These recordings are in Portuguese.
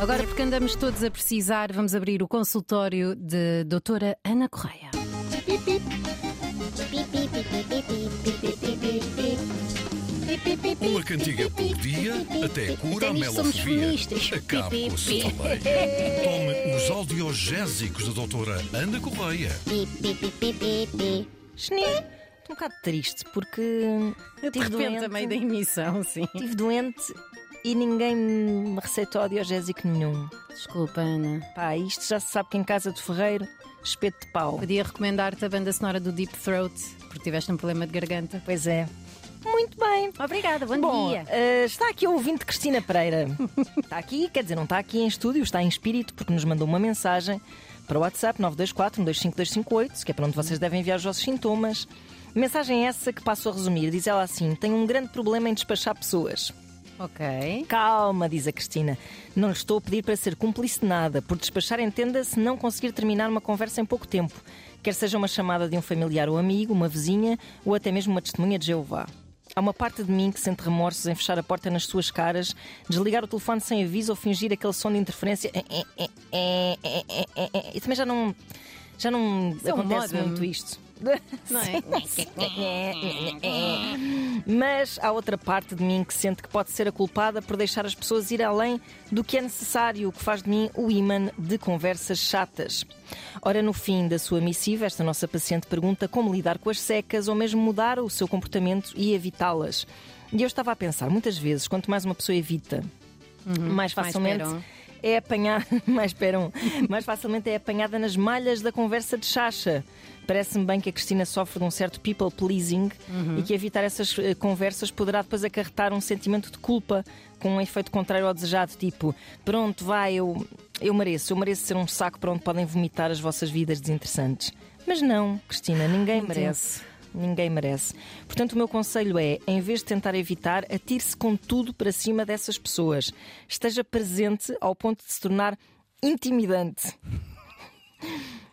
Agora, porque andamos todos a precisar, vamos abrir o consultório de doutora Ana Correia. Uma cantiga por dia até cura a melofobia. Acabe com pi. cefaleia. Tome os audiogésicos da doutora Ana Correia. Estou um bocado triste porque De estive repente, doente, a meio da emissão, sim. estive doente e ninguém me receitou audiogésico nenhum. Desculpa, Ana. Pá, isto já se sabe que em casa do Ferreiro, espeto de pau. Podia recomendar-te a banda sonora do Deep Throat, porque tiveste um problema de garganta. Pois é. Muito bem. Obrigada, bom, Bom, dia. eh, está aqui o ouvinte Cristina Pereira. está aqui, quer dizer, não está aqui em estúdio, está em espírito, porque nos mandou uma mensagem para o WhatsApp 924 125258, que é para onde vocês devem enviar os vossos sintomas. Mensagem essa que passo a resumir. Diz ela assim: Tenho um grande problema em despachar pessoas. Ok. Calma, diz a Cristina. Não lhe estou a pedir para ser cúmplice de nada. Por despachar, entenda-se não conseguir terminar uma conversa em pouco tempo. Quer seja uma chamada de um familiar ou amigo, uma vizinha ou até mesmo uma testemunha de Jeová. Há uma parte de mim que sente remorsos em fechar a porta nas suas caras, desligar o telefone sem aviso ou fingir aquele som de interferência. É, é, é. E também já não. Já não acontece modem. muito isto. Não é? Mas há outra parte de mim que sente que pode ser a culpada por deixar as pessoas ir além do que é necessário, o que faz de mim o imã de conversas chatas. Ora, no fim da sua missiva, esta nossa paciente pergunta como lidar com as secas ou mesmo mudar o seu comportamento e evitá-las. E eu estava a pensar, muitas vezes, quanto mais uma pessoa evita, mais facilmente esperam. É apanhada, mais esperam, mais facilmente é apanhada nas malhas da conversa de chacha. Parece-me bem que a Cristina sofre de um certo people pleasing e que evitar essas eh, conversas poderá depois acarretar um sentimento de culpa com um efeito contrário ao desejado, tipo, pronto, vai, eu, eu mereço, eu mereço ser um saco para onde podem vomitar as vossas vidas desinteressantes. Mas não, Cristina, ninguém merece. Ninguém merece. Portanto, o meu conselho é, em vez de tentar evitar, atire-se com tudo para cima dessas pessoas. Esteja presente ao ponto de se tornar intimidante.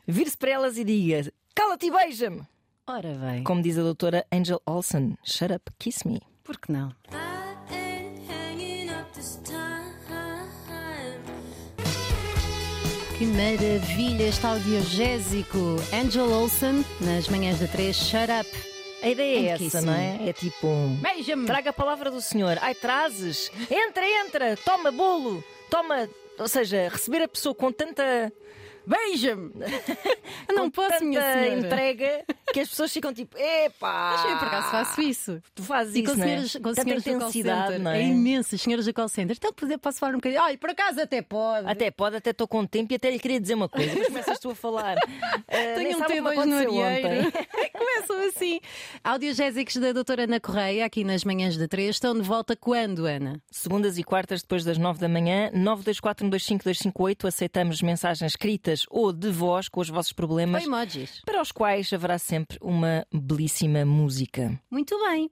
Vire-se para elas e diga: Cala-te e beija-me! Ora bem, Como diz a doutora Angel Olsen: Shut up, kiss me. por que não? I ain't Que maravilha este audiogésico. Angel Olsen, nas manhãs da 3, Shut Up. A ideia é essa, não é? É tipo. Beija-me! Traga a palavra do Senhor. Ai, trazes! Entra, entra! Toma bolo! Toma. Ou seja, receber a pessoa com tanta. Beija-me! Não com posso, minha tanta senhora. entrega que as pessoas ficam tipo, epá! Mas eu por acaso faço isso. Tu fazes E isso, com não é? senhoras, com senhoras do call center. não é? É imenso, senhoras do call center. Então poder- posso falar um bocadinho. Ai, por acaso até pode. Até pode, até estou com tempo e até lhe queria dizer uma coisa. Mas começas tu a falar. Nem Tenho um sabe o que me T2 no ontem. Começam assim. Audiogésicos da doutora Ana Correia, aqui nas manhãs da 3, estão de volta quando, Ana? Segundas e quartas, depois das nove da manhã, 924125258, aceitamos mensagens escritas ou de voz com os vossos problemas, Ou emojis. para os quais haverá sempre uma belíssima música. Muito bem.